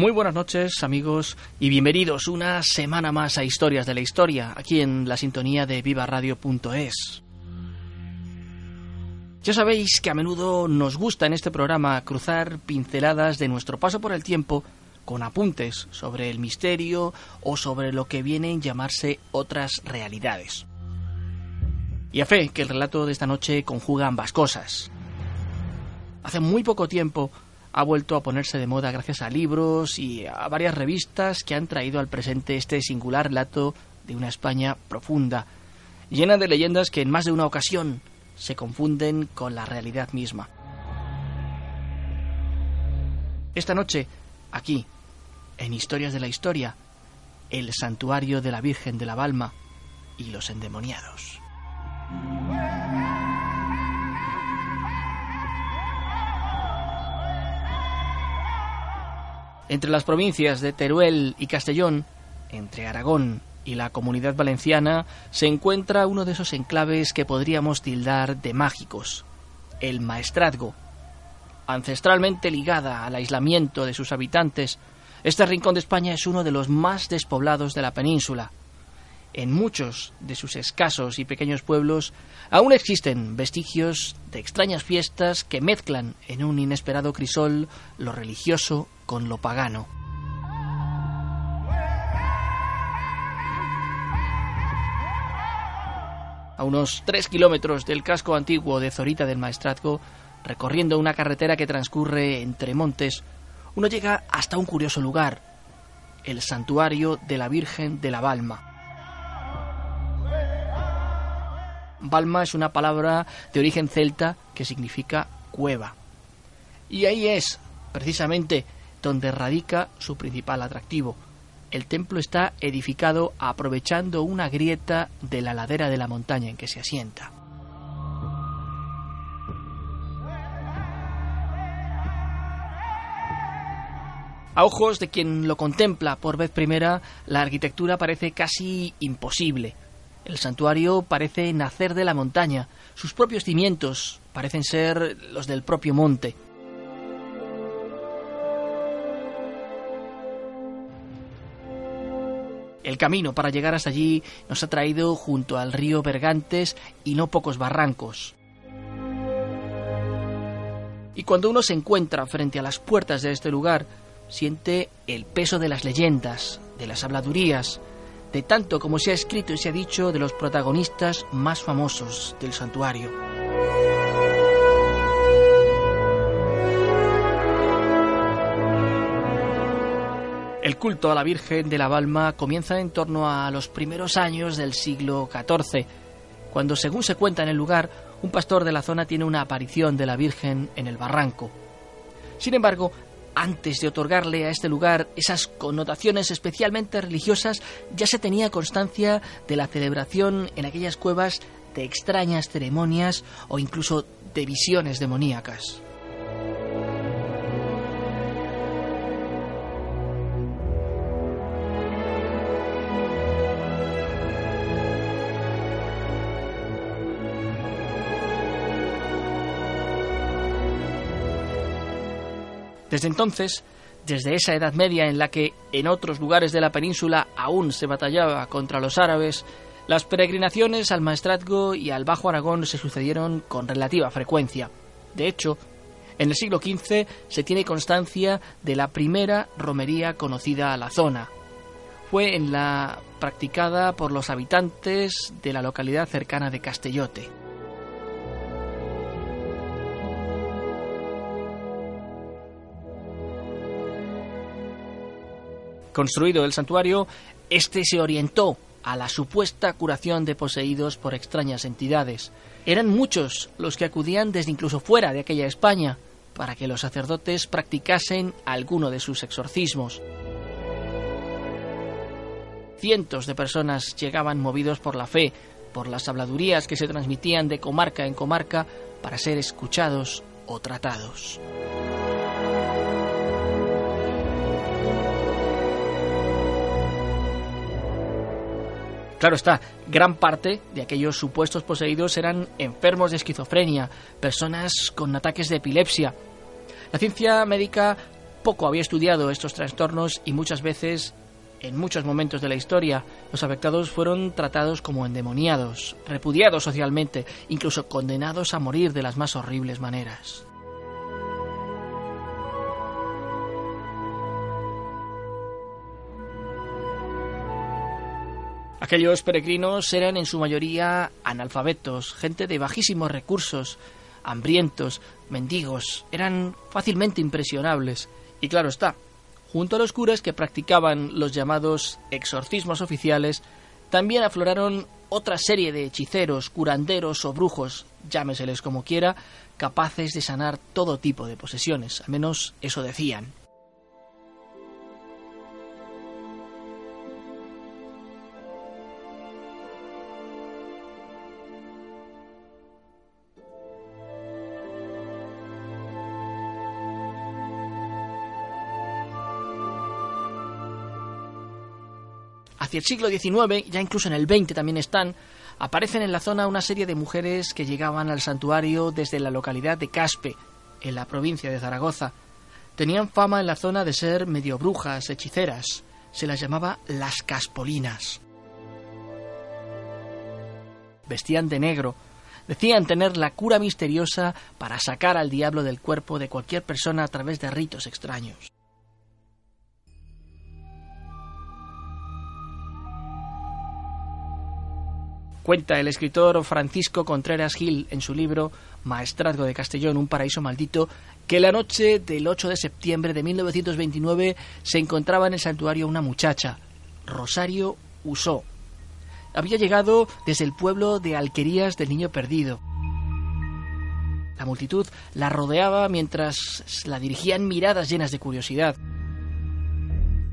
Muy buenas noches amigos y bienvenidos una semana más a Historias de la Historia, aquí en la sintonía de vivaradio.es. Ya sabéis que a menudo nos gusta en este programa cruzar pinceladas de nuestro paso por el tiempo con apuntes sobre el misterio o sobre lo que vienen llamarse otras realidades. Y a fe que el relato de esta noche conjuga ambas cosas. Hace muy poco tiempo ha vuelto a ponerse de moda gracias a libros y a varias revistas que han traído al presente este singular relato de una España profunda, llena de leyendas que en más de una ocasión se confunden con la realidad misma. Esta noche, aquí, en Historias de la Historia, el santuario de la Virgen de la Balma y los endemoniados. Entre las provincias de Teruel y Castellón, entre Aragón y la Comunidad Valenciana, se encuentra uno de esos enclaves que podríamos tildar de mágicos, el Maestrazgo. Ancestralmente ligada al aislamiento de sus habitantes, este rincón de España es uno de los más despoblados de la península. En muchos de sus escasos y pequeños pueblos aún existen vestigios de extrañas fiestas que mezclan en un inesperado crisol lo religioso con lo pagano. A unos tres kilómetros del casco antiguo de Zorita del Maestrazgo, recorriendo una carretera que transcurre entre montes, uno llega hasta un curioso lugar, el santuario de la Virgen de la Balma. Balma es una palabra de origen celta que significa cueva. Y ahí es, precisamente, donde radica su principal atractivo. El templo está edificado aprovechando una grieta de la ladera de la montaña en que se asienta. A ojos de quien lo contempla por vez primera, la arquitectura parece casi imposible. El santuario parece nacer de la montaña, sus propios cimientos parecen ser los del propio monte. Camino para llegar hasta allí nos ha traído junto al río Bergantes y no pocos barrancos. Y cuando uno se encuentra frente a las puertas de este lugar, siente el peso de las leyendas, de las habladurías, de tanto como se ha escrito y se ha dicho de los protagonistas más famosos del santuario. Culto a la Virgen de la Balma comienza en torno a los primeros años del siglo XIV, cuando, según se cuenta en el lugar, un pastor de la zona tiene una aparición de la Virgen en el barranco. Sin embargo, antes de otorgarle a este lugar esas connotaciones especialmente religiosas, ya se tenía constancia de la celebración en aquellas cuevas de extrañas ceremonias o incluso de visiones demoníacas. Desde entonces, desde esa Edad Media en la que en otros lugares de la península aún se batallaba contra los árabes, las peregrinaciones al Maestrazgo y al Bajo Aragón se sucedieron con relativa frecuencia. De hecho, En el siglo XV se tiene constancia de la primera romería conocida a la zona. Fue en la practicada por los habitantes de la localidad cercana de Castellote. Construido el santuario, este se orientó a la supuesta curación de poseídos por extrañas entidades. Eran muchos los que acudían desde incluso fuera de aquella España para que los sacerdotes practicasen alguno de sus exorcismos. Cientos de personas llegaban movidos por la fe, por las habladurías que se transmitían de comarca en comarca para ser escuchados o tratados. Claro está, gran parte de aquellos supuestos poseídos eran enfermos de esquizofrenia, personas con ataques de epilepsia. La ciencia médica poco había estudiado estos trastornos y muchas veces, en muchos momentos de la historia, los afectados fueron tratados como endemoniados, repudiados socialmente, incluso condenados a morir de las más horribles maneras. Aquellos peregrinos eran en su mayoría analfabetos, gente de bajísimos recursos, hambrientos, mendigos, eran fácilmente impresionables. Y claro está, junto a los curas que practicaban los llamados exorcismos oficiales, también afloraron otra serie de hechiceros, curanderos o brujos, llámeseles como quiera, capaces de sanar todo tipo de posesiones, al menos eso decían. Hacia el siglo XIX, ya incluso en el XX también están, aparecen en la zona una serie de mujeres que llegaban al santuario desde la localidad de Caspe, en la provincia de Zaragoza. Tenían fama en la zona de ser medio brujas, hechiceras. Se las llamaba las Caspolinas. Vestían de negro. Decían tener la cura misteriosa para sacar al diablo del cuerpo de cualquier persona a través de ritos extraños. Cuenta el escritor Francisco Contreras Gil en su libro Maestrazgo de Castellón, un paraíso maldito, que la noche del 8 de septiembre de 1929 se encontraba en el santuario una muchacha, Rosario Usó. Había llegado desde el pueblo de Alquerías del Niño Perdido. La multitud la rodeaba mientras la dirigían miradas llenas de curiosidad.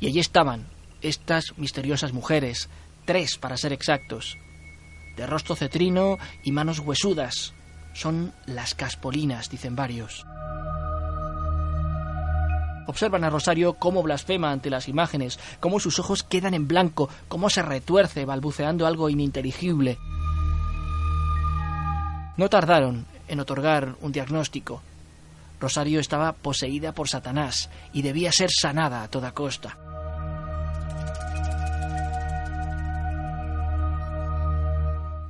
Y allí estaban estas misteriosas mujeres, tres para ser exactos, de rostro cetrino y manos huesudas. Son las caspolinas, dicen varios. Observan a Rosario cómo blasfema ante las imágenes, cómo sus ojos quedan en blanco, cómo se retuerce balbuceando algo ininteligible. No tardaron en otorgar un diagnóstico. Rosario estaba poseída por Satanás y debía ser sanada a toda costa.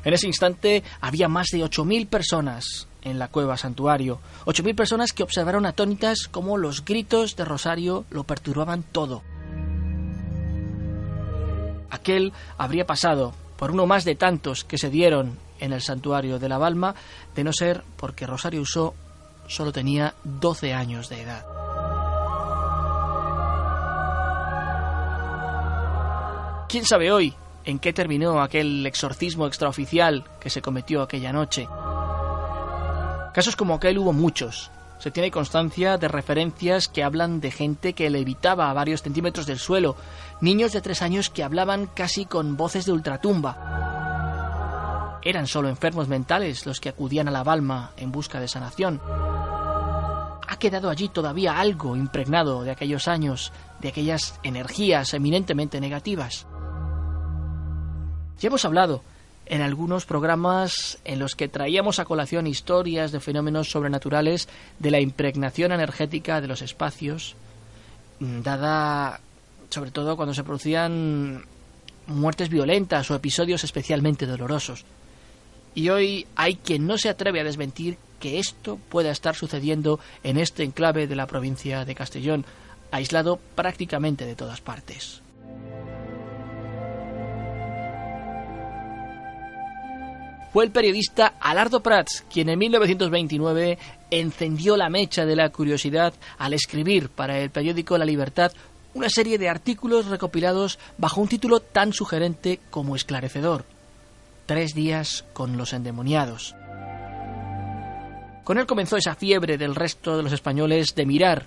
En ese instante había más de 8.000 personas en la cueva santuario. 8.000 personas que observaron atónitas cómo los gritos de Rosario lo perturbaban todo. Aquel habría pasado por uno más de tantos que se dieron en el santuario de la Balma, de no ser porque Rosario Usó solo tenía 12 años de edad. ¿Quién sabe hoy en qué terminó aquel exorcismo extraoficial que se cometió aquella noche. Casos como aquel hubo muchos. Se tiene constancia de referencias que hablan de gente que levitaba a varios centímetros del suelo, niños de tres años que hablaban casi con voces de ultratumba. Eran solo enfermos mentales los que acudían a la Balma en busca de sanación. Ha quedado allí todavía algo impregnado de aquellos años, de aquellas energías eminentemente negativas. Ya hemos hablado en algunos programas en los que traíamos a colación historias de fenómenos sobrenaturales de la impregnación energética de los espacios, mm, dada sobre todo cuando se producían muertes violentas o episodios especialmente dolorosos. Y hoy hay quien no se atreve a desmentir que esto pueda estar sucediendo en este enclave de la provincia de Castellón, aislado prácticamente de todas partes. Fue el periodista Alardo Prats quien en 1929 encendió la mecha de la curiosidad al escribir para el periódico La Libertad una serie de artículos recopilados bajo un título tan sugerente como esclarecedor. Tres días con los endemoniados. Con él comenzó esa fiebre del resto de los españoles de mirar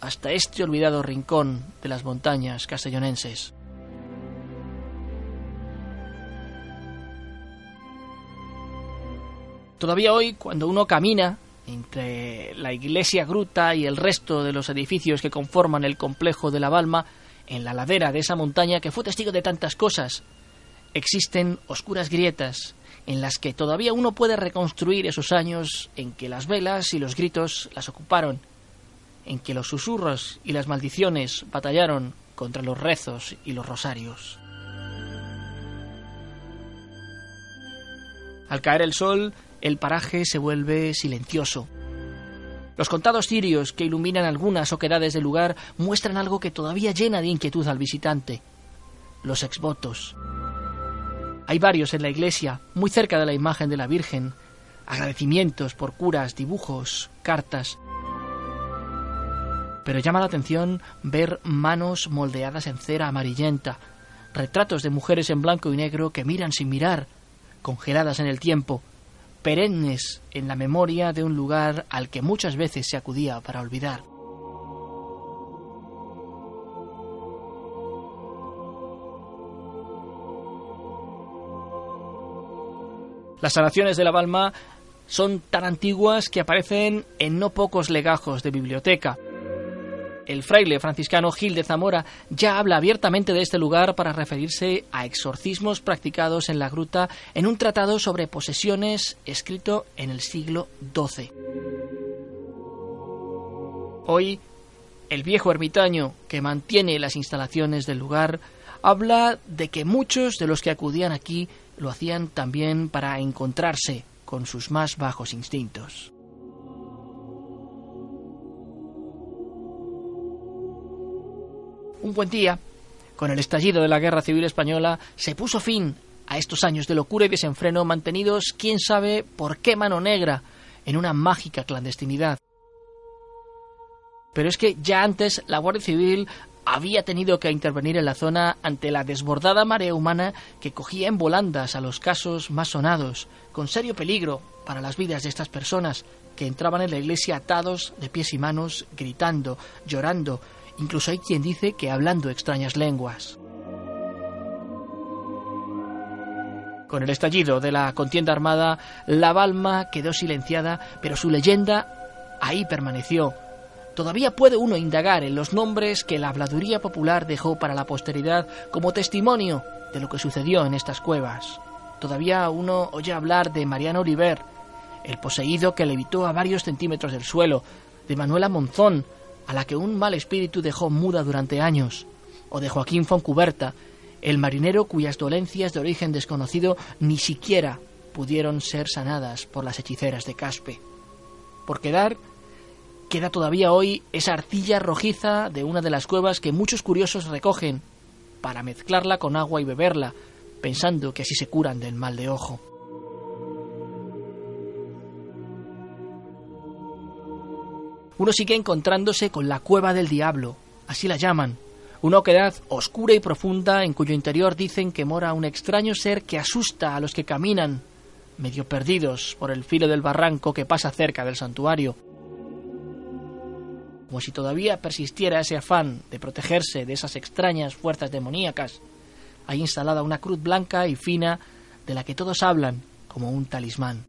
hasta este olvidado rincón de las montañas castellonenses. Todavía hoy, cuando uno camina entre la iglesia gruta y el resto de los edificios que conforman el complejo de la Balma, en la ladera de esa montaña que fue testigo de tantas cosas, existen oscuras grietas en las que todavía uno puede reconstruir esos años en que las velas y los gritos las ocuparon, en que los susurros y las maldiciones batallaron contra los rezos y los rosarios. Al caer el sol, el paraje se vuelve silencioso. Los contados cirios que iluminan algunas oquedades del lugar muestran algo que todavía llena de inquietud al visitante. Los exvotos. Hay varios en la iglesia, muy cerca de la imagen de la Virgen. Agradecimientos por curas, dibujos, cartas. Pero llama la atención ver manos moldeadas en cera amarillenta, retratos de mujeres en blanco y negro que miran sin mirar, congeladas en el tiempo, perennes en la memoria de un lugar al que muchas veces se acudía para olvidar. Las sanaciones de la Balma son tan antiguas que aparecen en no pocos legajos de biblioteca el fraile franciscano Gil de Zamora ya habla abiertamente de este lugar para referirse a exorcismos practicados en la gruta en un tratado sobre posesiones escrito en el siglo XII. Hoy, el viejo ermitaño que mantiene las instalaciones del lugar habla de que muchos de los que acudían aquí lo hacían también para encontrarse con sus más bajos instintos. Un buen día, con el estallido de la Guerra Civil Española, se puso fin a estos años de locura y desenfreno mantenidos, quién sabe por qué mano negra, en una mágica clandestinidad. Pero es que ya antes la Guardia Civil había tenido que intervenir en la zona ante la desbordada marea humana que cogía en volandas a los casos más sonados, con serio peligro para las vidas de estas personas que entraban en la iglesia atados de pies y manos, gritando, llorando, Incluso hay quien dice que hablando extrañas lenguas. Con el estallido de la contienda armada, la Balma quedó silenciada, pero su leyenda ahí permaneció. Todavía puede uno indagar en los nombres que la habladuría popular dejó para la posteridad como testimonio de lo que sucedió en estas cuevas. Todavía uno oye hablar de Mariano Oliver, el poseído que levitó a varios centímetros del suelo, de Manuela Monzón, a la que un mal espíritu dejó muda durante años, o de Joaquín Foncuberta, el marinero cuyas dolencias de origen desconocido ni siquiera pudieron ser sanadas por las hechiceras de Caspe. Por quedar, queda todavía hoy esa arcilla rojiza de una de las cuevas que muchos curiosos recogen para mezclarla con agua y beberla, pensando que así se curan del mal de ojo. Uno sigue encontrándose con la cueva del diablo, así la llaman, una oquedad oscura y profunda en cuyo interior dicen que mora un extraño ser que asusta a los que caminan, medio perdidos por el filo del barranco que pasa cerca del santuario. Como si todavía persistiera ese afán de protegerse de esas extrañas fuerzas demoníacas, hay instalada una cruz blanca y fina de la que todos hablan como un talismán.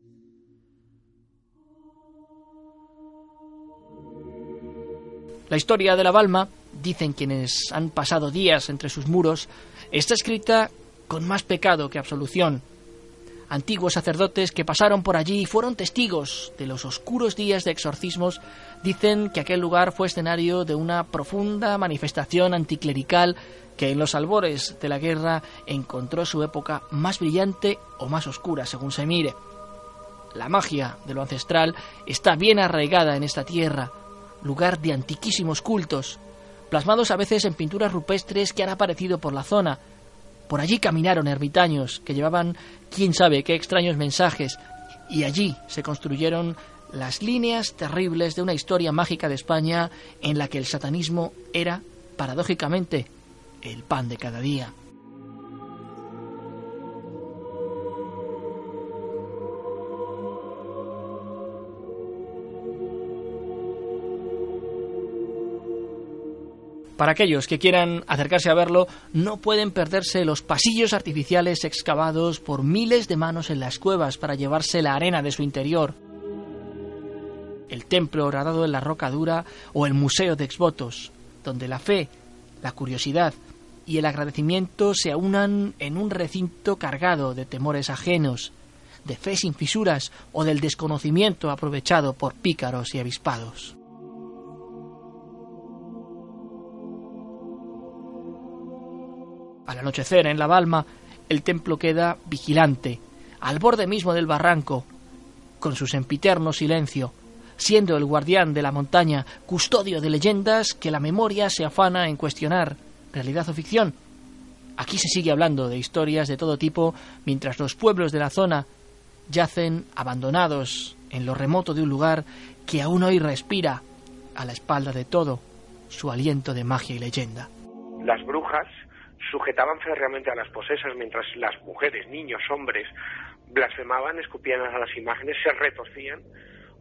La historia de la Balma, dicen quienes han pasado días entre sus muros, está escrita con más pecado que absolución. Antiguos sacerdotes que pasaron por allí y fueron testigos de los oscuros días de exorcismos dicen que aquel lugar fue escenario de una profunda manifestación anticlerical que en los albores de la guerra encontró su época más brillante o más oscura, según se mire. La magia de lo ancestral está bien arraigada en esta tierra, lugar de antiquísimos cultos, plasmados a veces en pinturas rupestres que han aparecido por la zona. Por allí caminaron ermitaños que llevaban quién sabe qué extraños mensajes, y allí se construyeron las líneas terribles de una historia mágica de España en la que el satanismo era, paradójicamente, el pan de cada día. Para aquellos que quieran acercarse a verlo, no pueden perderse los pasillos artificiales excavados por miles de manos en las cuevas para llevarse la arena de su interior. El templo horadado en la roca dura o el museo de exvotos, donde la fe, la curiosidad y el agradecimiento se aunan en un recinto cargado de temores ajenos, de fe sin fisuras o del desconocimiento aprovechado por pícaros y avispados. Al anochecer en la Balma, el templo queda vigilante, al borde mismo del barranco, con su sempiterno silencio, siendo el guardián de la montaña, custodio de leyendas que la memoria se afana en cuestionar, realidad o ficción. Aquí se sigue hablando de historias de todo tipo, mientras los pueblos de la zona yacen abandonados en lo remoto de un lugar que aún hoy respira, a la espalda de todo, su aliento de magia y leyenda. Las brujas sujetaban férreamente a las posesas mientras las mujeres, niños, hombres blasfemaban, escupían a las imágenes, se retorcían,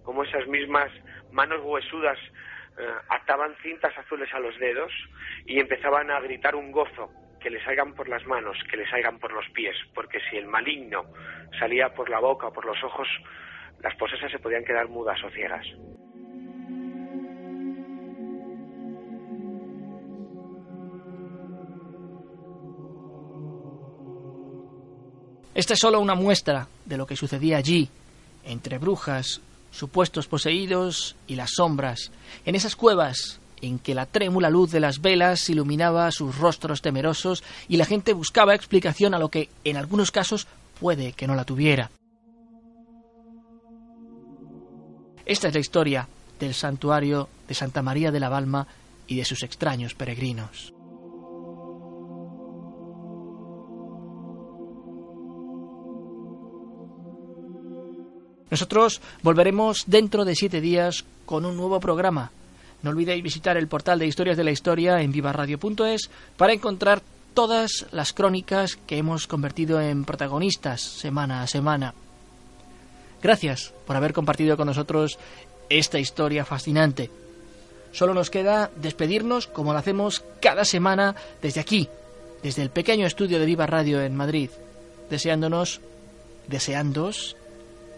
como esas mismas manos huesudas eh, ataban cintas azules a los dedos y empezaban a gritar un gozo, que les salgan por las manos, que les salgan por los pies, porque si el maligno salía por la boca o por los ojos, las posesas se podían quedar mudas o ciegas. Esta es solo una muestra de lo que sucedía allí, entre brujas, supuestos poseídos y las sombras, en esas cuevas en que la trémula luz de las velas iluminaba sus rostros temerosos y la gente buscaba explicación a lo que, en algunos casos, puede que no la tuviera. Esta es la historia del santuario de Santa María de la Balma y de sus extraños peregrinos. Nosotros volveremos dentro de siete días con un nuevo programa. No olvidéis visitar el portal de Historias de la Historia en vivaradio.es para encontrar todas las crónicas que hemos convertido en protagonistas semana a semana. Gracias por haber compartido con nosotros esta historia fascinante. Solo nos queda despedirnos como lo hacemos cada semana desde aquí, desde el pequeño estudio de Viva Radio en Madrid, deseándonos, deseándos